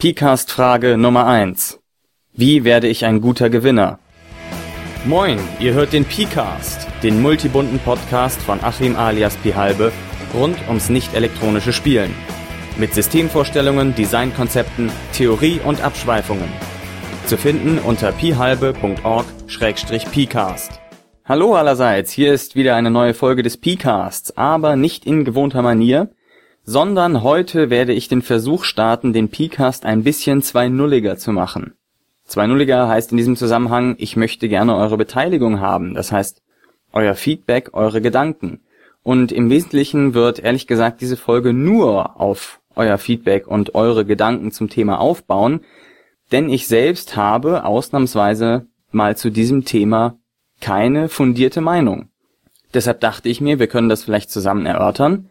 PCAST-Frage Nummer 1. Wie werde ich ein guter Gewinner? Moin, ihr hört den PCAST, den multibunten Podcast von Achim alias Pihalbe rund ums nicht elektronische Spielen. Mit Systemvorstellungen, Designkonzepten, Theorie und Abschweifungen. Zu finden unter pihalbe.org-pcast. Hallo allerseits, hier ist wieder eine neue Folge des PCasts, aber nicht in gewohnter Manier, sondern heute werde ich den Versuch starten, den PCast ein bisschen zwei-nulliger zu machen. Zwei-nulliger heißt in diesem Zusammenhang, ich möchte gerne eure Beteiligung haben, das heißt euer Feedback, eure Gedanken. Und im Wesentlichen wird ehrlich gesagt diese Folge nur auf euer Feedback und eure Gedanken zum Thema aufbauen, denn ich selbst habe ausnahmsweise mal zu diesem Thema keine fundierte Meinung. Deshalb dachte ich mir, wir können das vielleicht zusammen erörtern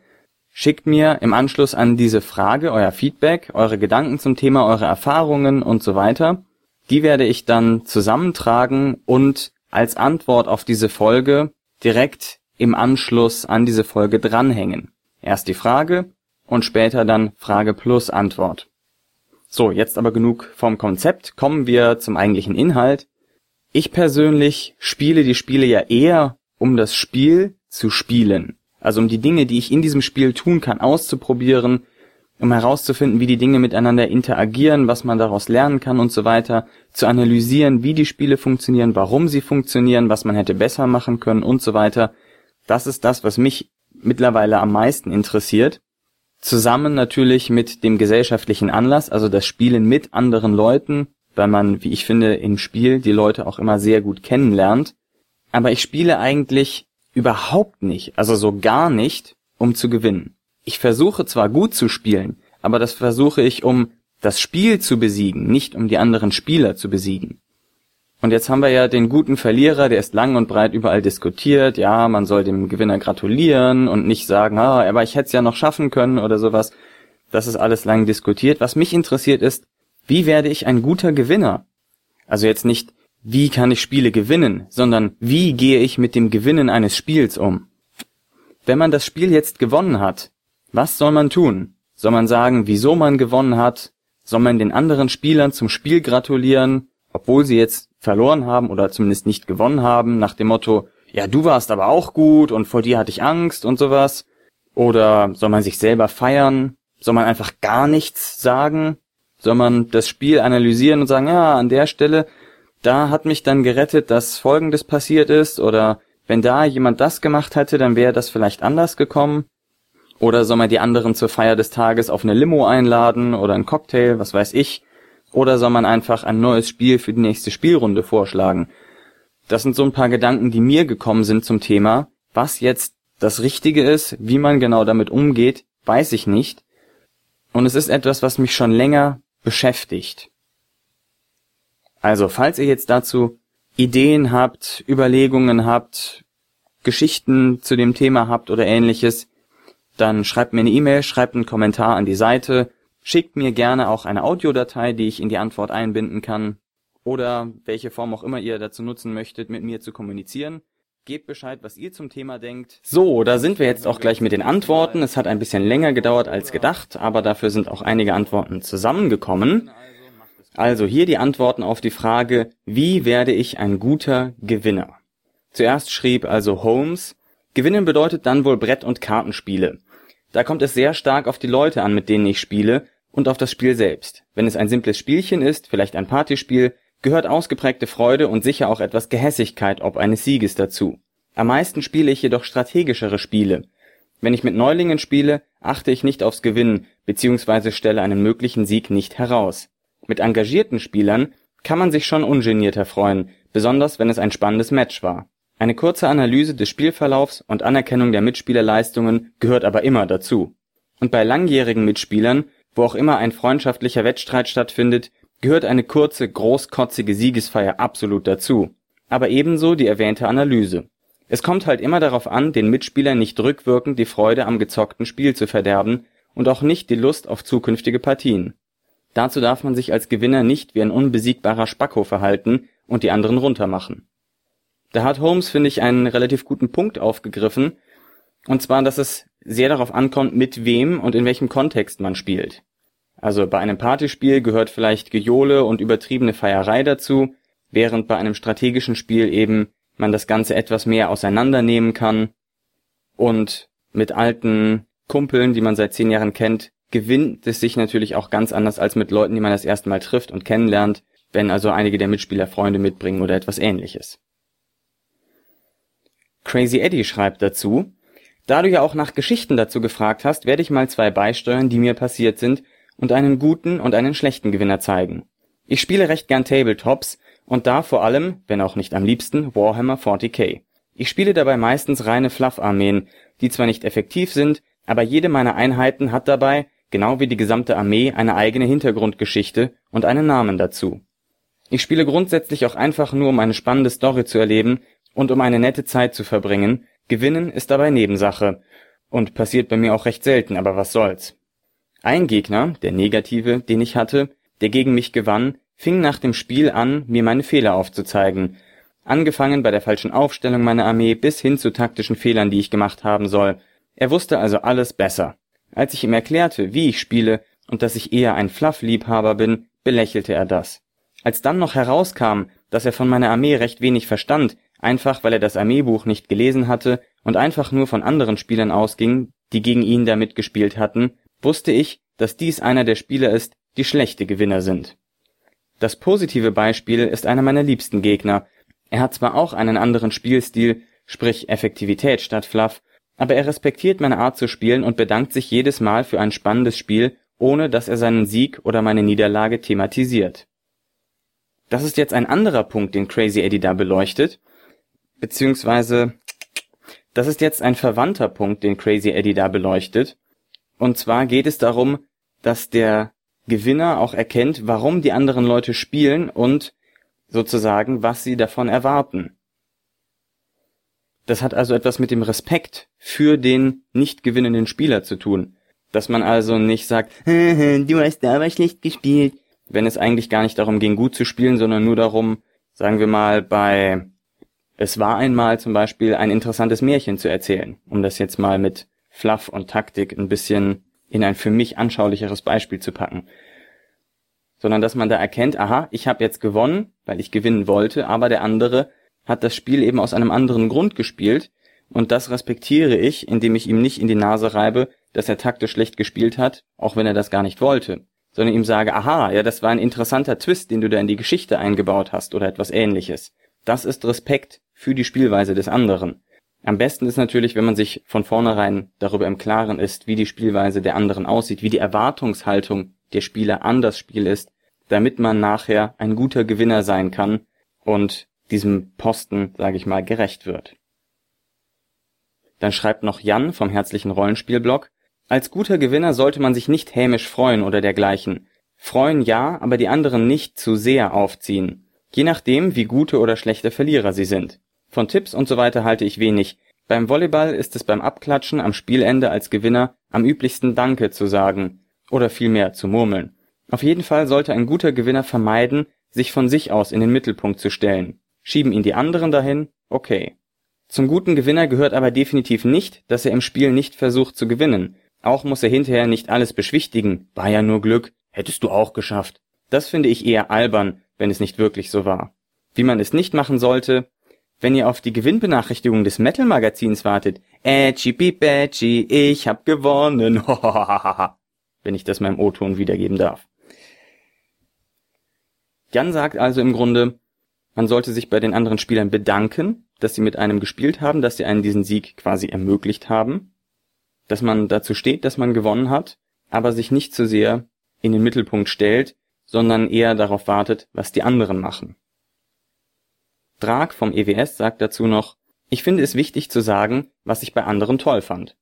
Schickt mir im Anschluss an diese Frage euer Feedback, eure Gedanken zum Thema, eure Erfahrungen und so weiter. Die werde ich dann zusammentragen und als Antwort auf diese Folge direkt im Anschluss an diese Folge dranhängen. Erst die Frage und später dann Frage plus Antwort. So, jetzt aber genug vom Konzept. Kommen wir zum eigentlichen Inhalt. Ich persönlich spiele die Spiele ja eher, um das Spiel zu spielen. Also um die Dinge, die ich in diesem Spiel tun kann, auszuprobieren, um herauszufinden, wie die Dinge miteinander interagieren, was man daraus lernen kann und so weiter, zu analysieren, wie die Spiele funktionieren, warum sie funktionieren, was man hätte besser machen können und so weiter. Das ist das, was mich mittlerweile am meisten interessiert. Zusammen natürlich mit dem gesellschaftlichen Anlass, also das Spielen mit anderen Leuten, weil man, wie ich finde, im Spiel die Leute auch immer sehr gut kennenlernt. Aber ich spiele eigentlich Überhaupt nicht, also so gar nicht, um zu gewinnen. Ich versuche zwar gut zu spielen, aber das versuche ich, um das Spiel zu besiegen, nicht um die anderen Spieler zu besiegen. Und jetzt haben wir ja den guten Verlierer, der ist lang und breit überall diskutiert, ja, man soll dem Gewinner gratulieren und nicht sagen, ah, aber ich hätte es ja noch schaffen können oder sowas. Das ist alles lang diskutiert. Was mich interessiert ist, wie werde ich ein guter Gewinner? Also jetzt nicht, wie kann ich Spiele gewinnen, sondern wie gehe ich mit dem Gewinnen eines Spiels um. Wenn man das Spiel jetzt gewonnen hat, was soll man tun? Soll man sagen, wieso man gewonnen hat? Soll man den anderen Spielern zum Spiel gratulieren, obwohl sie jetzt verloren haben oder zumindest nicht gewonnen haben, nach dem Motto, ja, du warst aber auch gut und vor dir hatte ich Angst und sowas? Oder soll man sich selber feiern? Soll man einfach gar nichts sagen? Soll man das Spiel analysieren und sagen, ja, an der Stelle da hat mich dann gerettet, dass Folgendes passiert ist oder wenn da jemand das gemacht hätte, dann wäre das vielleicht anders gekommen. Oder soll man die anderen zur Feier des Tages auf eine Limo einladen oder einen Cocktail, was weiß ich. Oder soll man einfach ein neues Spiel für die nächste Spielrunde vorschlagen. Das sind so ein paar Gedanken, die mir gekommen sind zum Thema. Was jetzt das Richtige ist, wie man genau damit umgeht, weiß ich nicht. Und es ist etwas, was mich schon länger beschäftigt. Also, falls ihr jetzt dazu Ideen habt, Überlegungen habt, Geschichten zu dem Thema habt oder ähnliches, dann schreibt mir eine E-Mail, schreibt einen Kommentar an die Seite, schickt mir gerne auch eine Audiodatei, die ich in die Antwort einbinden kann, oder welche Form auch immer ihr dazu nutzen möchtet, mit mir zu kommunizieren. Gebt Bescheid, was ihr zum Thema denkt. So, da sind wir jetzt auch gleich mit den Antworten. Es hat ein bisschen länger gedauert als gedacht, aber dafür sind auch einige Antworten zusammengekommen. Also hier die Antworten auf die Frage, wie werde ich ein guter Gewinner? Zuerst schrieb also Holmes, Gewinnen bedeutet dann wohl Brett- und Kartenspiele. Da kommt es sehr stark auf die Leute an, mit denen ich spiele, und auf das Spiel selbst. Wenn es ein simples Spielchen ist, vielleicht ein Partyspiel, gehört ausgeprägte Freude und sicher auch etwas Gehässigkeit ob eines Sieges dazu. Am meisten spiele ich jedoch strategischere Spiele. Wenn ich mit Neulingen spiele, achte ich nicht aufs Gewinnen bzw. stelle einen möglichen Sieg nicht heraus. Mit engagierten Spielern kann man sich schon ungeniert erfreuen, besonders wenn es ein spannendes Match war. Eine kurze Analyse des Spielverlaufs und Anerkennung der Mitspielerleistungen gehört aber immer dazu. Und bei langjährigen Mitspielern, wo auch immer ein freundschaftlicher Wettstreit stattfindet, gehört eine kurze, großkotzige Siegesfeier absolut dazu. Aber ebenso die erwähnte Analyse. Es kommt halt immer darauf an, den Mitspielern nicht rückwirkend die Freude am gezockten Spiel zu verderben und auch nicht die Lust auf zukünftige Partien Dazu darf man sich als Gewinner nicht wie ein unbesiegbarer Spacko verhalten und die anderen runtermachen. Da hat Holmes, finde ich, einen relativ guten Punkt aufgegriffen, und zwar, dass es sehr darauf ankommt, mit wem und in welchem Kontext man spielt. Also bei einem Partyspiel gehört vielleicht Gejohle und übertriebene Feierei dazu, während bei einem strategischen Spiel eben man das Ganze etwas mehr auseinandernehmen kann und mit alten Kumpeln, die man seit zehn Jahren kennt, gewinnt es sich natürlich auch ganz anders als mit Leuten, die man das erste Mal trifft und kennenlernt, wenn also einige der Mitspieler Freunde mitbringen oder etwas ähnliches. Crazy Eddie schreibt dazu, da du ja auch nach Geschichten dazu gefragt hast, werde ich mal zwei beisteuern, die mir passiert sind und einen guten und einen schlechten Gewinner zeigen. Ich spiele recht gern Tabletops und da vor allem, wenn auch nicht am liebsten, Warhammer 40k. Ich spiele dabei meistens reine Fluff-Armeen, die zwar nicht effektiv sind, aber jede meiner Einheiten hat dabei, genau wie die gesamte Armee, eine eigene Hintergrundgeschichte und einen Namen dazu. Ich spiele grundsätzlich auch einfach nur, um eine spannende Story zu erleben und um eine nette Zeit zu verbringen, gewinnen ist dabei Nebensache und passiert bei mir auch recht selten, aber was soll's. Ein Gegner, der negative, den ich hatte, der gegen mich gewann, fing nach dem Spiel an, mir meine Fehler aufzuzeigen, angefangen bei der falschen Aufstellung meiner Armee bis hin zu taktischen Fehlern, die ich gemacht haben soll. Er wusste also alles besser. Als ich ihm erklärte, wie ich spiele und dass ich eher ein Fluff-Liebhaber bin, belächelte er das. Als dann noch herauskam, dass er von meiner Armee recht wenig verstand, einfach weil er das Armeebuch nicht gelesen hatte und einfach nur von anderen Spielern ausging, die gegen ihn da mitgespielt hatten, wusste ich, dass dies einer der Spieler ist, die schlechte Gewinner sind. Das positive Beispiel ist einer meiner liebsten Gegner. Er hat zwar auch einen anderen Spielstil, sprich Effektivität statt Fluff, aber er respektiert meine Art zu spielen und bedankt sich jedes Mal für ein spannendes Spiel, ohne dass er seinen Sieg oder meine Niederlage thematisiert. Das ist jetzt ein anderer Punkt, den Crazy Eddie da beleuchtet, beziehungsweise das ist jetzt ein verwandter Punkt, den Crazy Eddie da beleuchtet. Und zwar geht es darum, dass der Gewinner auch erkennt, warum die anderen Leute spielen und sozusagen, was sie davon erwarten. Das hat also etwas mit dem Respekt für den nicht gewinnenden Spieler zu tun. Dass man also nicht sagt, du hast aber schlecht gespielt, wenn es eigentlich gar nicht darum ging, gut zu spielen, sondern nur darum, sagen wir mal, bei Es war einmal zum Beispiel ein interessantes Märchen zu erzählen, um das jetzt mal mit Fluff und Taktik ein bisschen in ein für mich anschaulicheres Beispiel zu packen. Sondern dass man da erkennt, aha, ich habe jetzt gewonnen, weil ich gewinnen wollte, aber der andere hat das Spiel eben aus einem anderen Grund gespielt und das respektiere ich, indem ich ihm nicht in die Nase reibe, dass er taktisch schlecht gespielt hat, auch wenn er das gar nicht wollte, sondern ihm sage, aha, ja, das war ein interessanter Twist, den du da in die Geschichte eingebaut hast oder etwas ähnliches. Das ist Respekt für die Spielweise des anderen. Am besten ist natürlich, wenn man sich von vornherein darüber im Klaren ist, wie die Spielweise der anderen aussieht, wie die Erwartungshaltung der Spieler an das Spiel ist, damit man nachher ein guter Gewinner sein kann und diesem Posten, sage ich mal, gerecht wird. Dann schreibt noch Jan vom herzlichen Rollenspielblog, als guter Gewinner sollte man sich nicht hämisch freuen oder dergleichen. Freuen ja, aber die anderen nicht zu sehr aufziehen. Je nachdem, wie gute oder schlechte Verlierer sie sind. Von Tipps und so weiter halte ich wenig. Beim Volleyball ist es beim Abklatschen am Spielende als Gewinner am üblichsten Danke zu sagen oder vielmehr zu murmeln. Auf jeden Fall sollte ein guter Gewinner vermeiden, sich von sich aus in den Mittelpunkt zu stellen. Schieben ihn die anderen dahin? Okay. Zum guten Gewinner gehört aber definitiv nicht, dass er im Spiel nicht versucht zu gewinnen. Auch muss er hinterher nicht alles beschwichtigen. War ja nur Glück. Hättest du auch geschafft. Das finde ich eher albern, wenn es nicht wirklich so war. Wie man es nicht machen sollte, wenn ihr auf die Gewinnbenachrichtigung des Metal Magazins wartet. Edgy Badgy, ich hab gewonnen. wenn ich das meinem O-Ton wiedergeben darf. Jan sagt also im Grunde, man sollte sich bei den anderen Spielern bedanken, dass sie mit einem gespielt haben, dass sie einen diesen Sieg quasi ermöglicht haben, dass man dazu steht, dass man gewonnen hat, aber sich nicht zu sehr in den Mittelpunkt stellt, sondern eher darauf wartet, was die anderen machen. Drag vom EWS sagt dazu noch, ich finde es wichtig zu sagen, was ich bei anderen toll fand.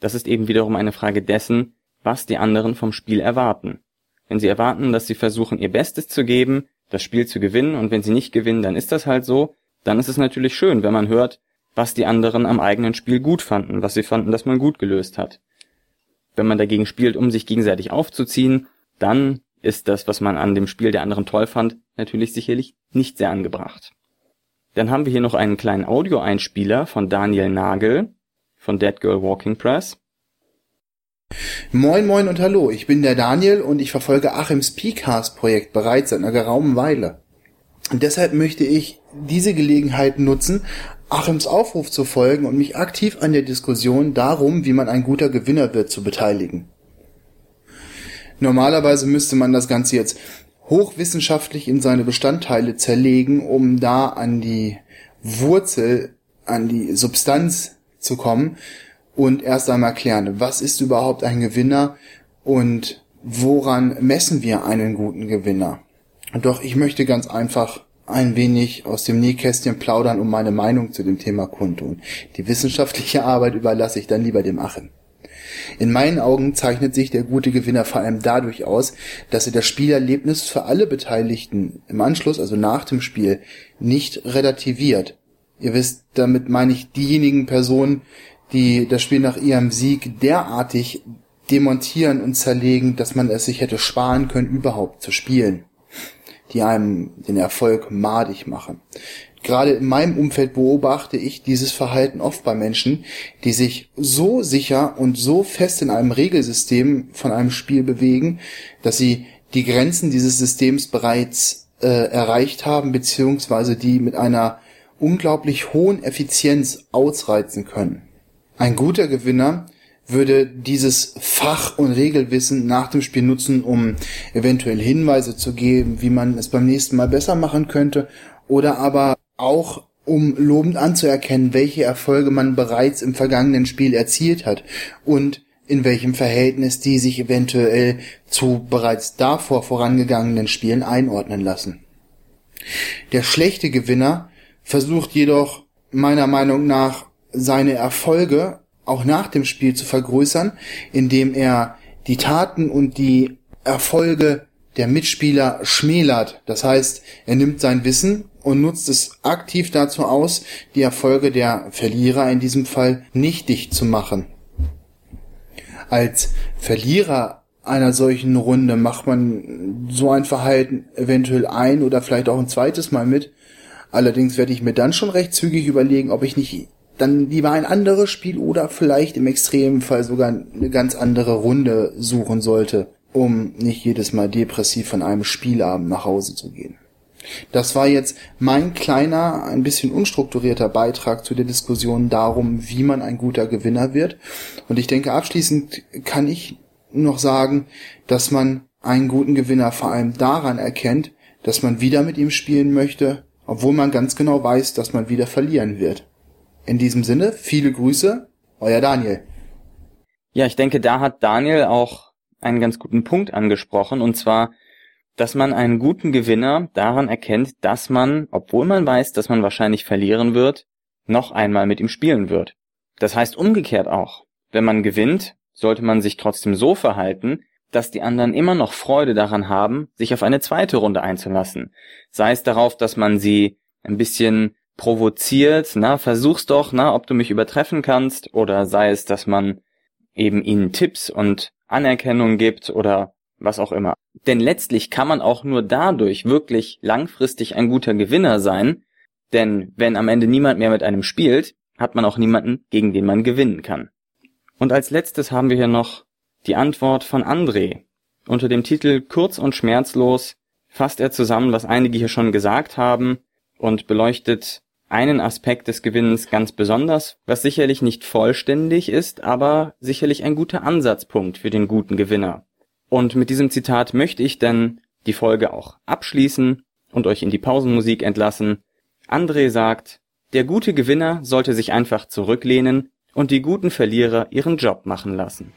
Das ist eben wiederum eine Frage dessen, was die anderen vom Spiel erwarten. Wenn sie erwarten, dass sie versuchen, ihr Bestes zu geben, das Spiel zu gewinnen, und wenn sie nicht gewinnen, dann ist das halt so, dann ist es natürlich schön, wenn man hört, was die anderen am eigenen Spiel gut fanden, was sie fanden, dass man gut gelöst hat. Wenn man dagegen spielt, um sich gegenseitig aufzuziehen, dann ist das, was man an dem Spiel der anderen toll fand, natürlich sicherlich nicht sehr angebracht. Dann haben wir hier noch einen kleinen Audioeinspieler von Daniel Nagel von Dead Girl Walking Press. Moin moin und hallo, ich bin der Daniel und ich verfolge Achims Pcast Projekt bereits seit einer geraumen Weile. Und deshalb möchte ich diese Gelegenheit nutzen, Achims Aufruf zu folgen und mich aktiv an der Diskussion darum, wie man ein guter Gewinner wird, zu beteiligen. Normalerweise müsste man das Ganze jetzt hochwissenschaftlich in seine Bestandteile zerlegen, um da an die Wurzel, an die Substanz zu kommen und erst einmal klären, was ist überhaupt ein Gewinner und woran messen wir einen guten Gewinner. Doch ich möchte ganz einfach ein wenig aus dem Nähkästchen plaudern, um meine Meinung zu dem Thema kundtun. Die wissenschaftliche Arbeit überlasse ich dann lieber dem Achen. In meinen Augen zeichnet sich der gute Gewinner vor allem dadurch aus, dass er das Spielerlebnis für alle Beteiligten im Anschluss, also nach dem Spiel, nicht relativiert. Ihr wisst, damit meine ich diejenigen Personen, die das Spiel nach ihrem Sieg derartig demontieren und zerlegen, dass man es sich hätte sparen können, überhaupt zu spielen, die einem den Erfolg madig machen. Gerade in meinem Umfeld beobachte ich dieses Verhalten oft bei Menschen, die sich so sicher und so fest in einem Regelsystem von einem Spiel bewegen, dass sie die Grenzen dieses Systems bereits äh, erreicht haben, beziehungsweise die mit einer unglaublich hohen Effizienz ausreizen können. Ein guter Gewinner würde dieses Fach- und Regelwissen nach dem Spiel nutzen, um eventuell Hinweise zu geben, wie man es beim nächsten Mal besser machen könnte, oder aber auch um lobend anzuerkennen, welche Erfolge man bereits im vergangenen Spiel erzielt hat und in welchem Verhältnis die sich eventuell zu bereits davor vorangegangenen Spielen einordnen lassen. Der schlechte Gewinner versucht jedoch meiner Meinung nach seine Erfolge auch nach dem Spiel zu vergrößern, indem er die Taten und die Erfolge der Mitspieler schmälert. Das heißt, er nimmt sein Wissen und nutzt es aktiv dazu aus, die Erfolge der Verlierer in diesem Fall nichtig zu machen. Als Verlierer einer solchen Runde macht man so ein Verhalten eventuell ein oder vielleicht auch ein zweites Mal mit. Allerdings werde ich mir dann schon recht zügig überlegen, ob ich nicht dann lieber ein anderes Spiel oder vielleicht im extremen Fall sogar eine ganz andere Runde suchen sollte, um nicht jedes Mal depressiv von einem Spielabend nach Hause zu gehen. Das war jetzt mein kleiner, ein bisschen unstrukturierter Beitrag zu der Diskussion darum, wie man ein guter Gewinner wird. Und ich denke, abschließend kann ich noch sagen, dass man einen guten Gewinner vor allem daran erkennt, dass man wieder mit ihm spielen möchte, obwohl man ganz genau weiß, dass man wieder verlieren wird. In diesem Sinne, viele Grüße, euer Daniel. Ja, ich denke, da hat Daniel auch einen ganz guten Punkt angesprochen, und zwar, dass man einen guten Gewinner daran erkennt, dass man, obwohl man weiß, dass man wahrscheinlich verlieren wird, noch einmal mit ihm spielen wird. Das heißt umgekehrt auch. Wenn man gewinnt, sollte man sich trotzdem so verhalten, dass die anderen immer noch Freude daran haben, sich auf eine zweite Runde einzulassen. Sei es darauf, dass man sie ein bisschen provoziert, na, versuch's doch, na, ob du mich übertreffen kannst, oder sei es, dass man eben ihnen Tipps und Anerkennung gibt oder was auch immer. Denn letztlich kann man auch nur dadurch wirklich langfristig ein guter Gewinner sein, denn wenn am Ende niemand mehr mit einem spielt, hat man auch niemanden, gegen den man gewinnen kann. Und als letztes haben wir hier noch die Antwort von André. Unter dem Titel Kurz und schmerzlos fasst er zusammen, was einige hier schon gesagt haben und beleuchtet einen Aspekt des Gewinnens ganz besonders, was sicherlich nicht vollständig ist, aber sicherlich ein guter Ansatzpunkt für den guten Gewinner. Und mit diesem Zitat möchte ich dann die Folge auch abschließen und euch in die Pausenmusik entlassen. André sagt, der gute Gewinner sollte sich einfach zurücklehnen und die guten Verlierer ihren Job machen lassen.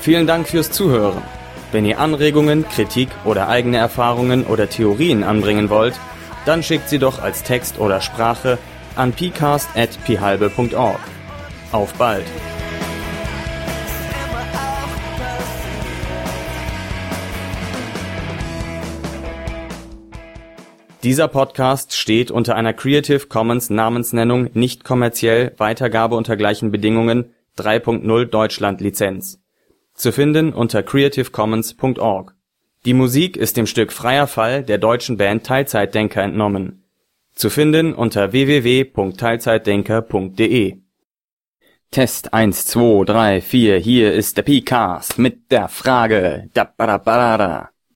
Vielen Dank fürs Zuhören. Wenn ihr Anregungen, Kritik oder eigene Erfahrungen oder Theorien anbringen wollt, dann schickt sie doch als Text oder Sprache an pcast.phalbe.org. Auf bald! Dieser Podcast steht unter einer Creative Commons Namensnennung nicht kommerziell Weitergabe unter gleichen Bedingungen 3.0 Deutschland Lizenz. Zu finden unter creativecommons.org die Musik ist dem Stück Freier Fall der deutschen Band Teilzeitdenker entnommen. Zu finden unter www.teilzeitdenker.de Test 1, 2, 3, 4, hier ist der P-Cast mit der Frage. Da, ba, da, ba, da, da.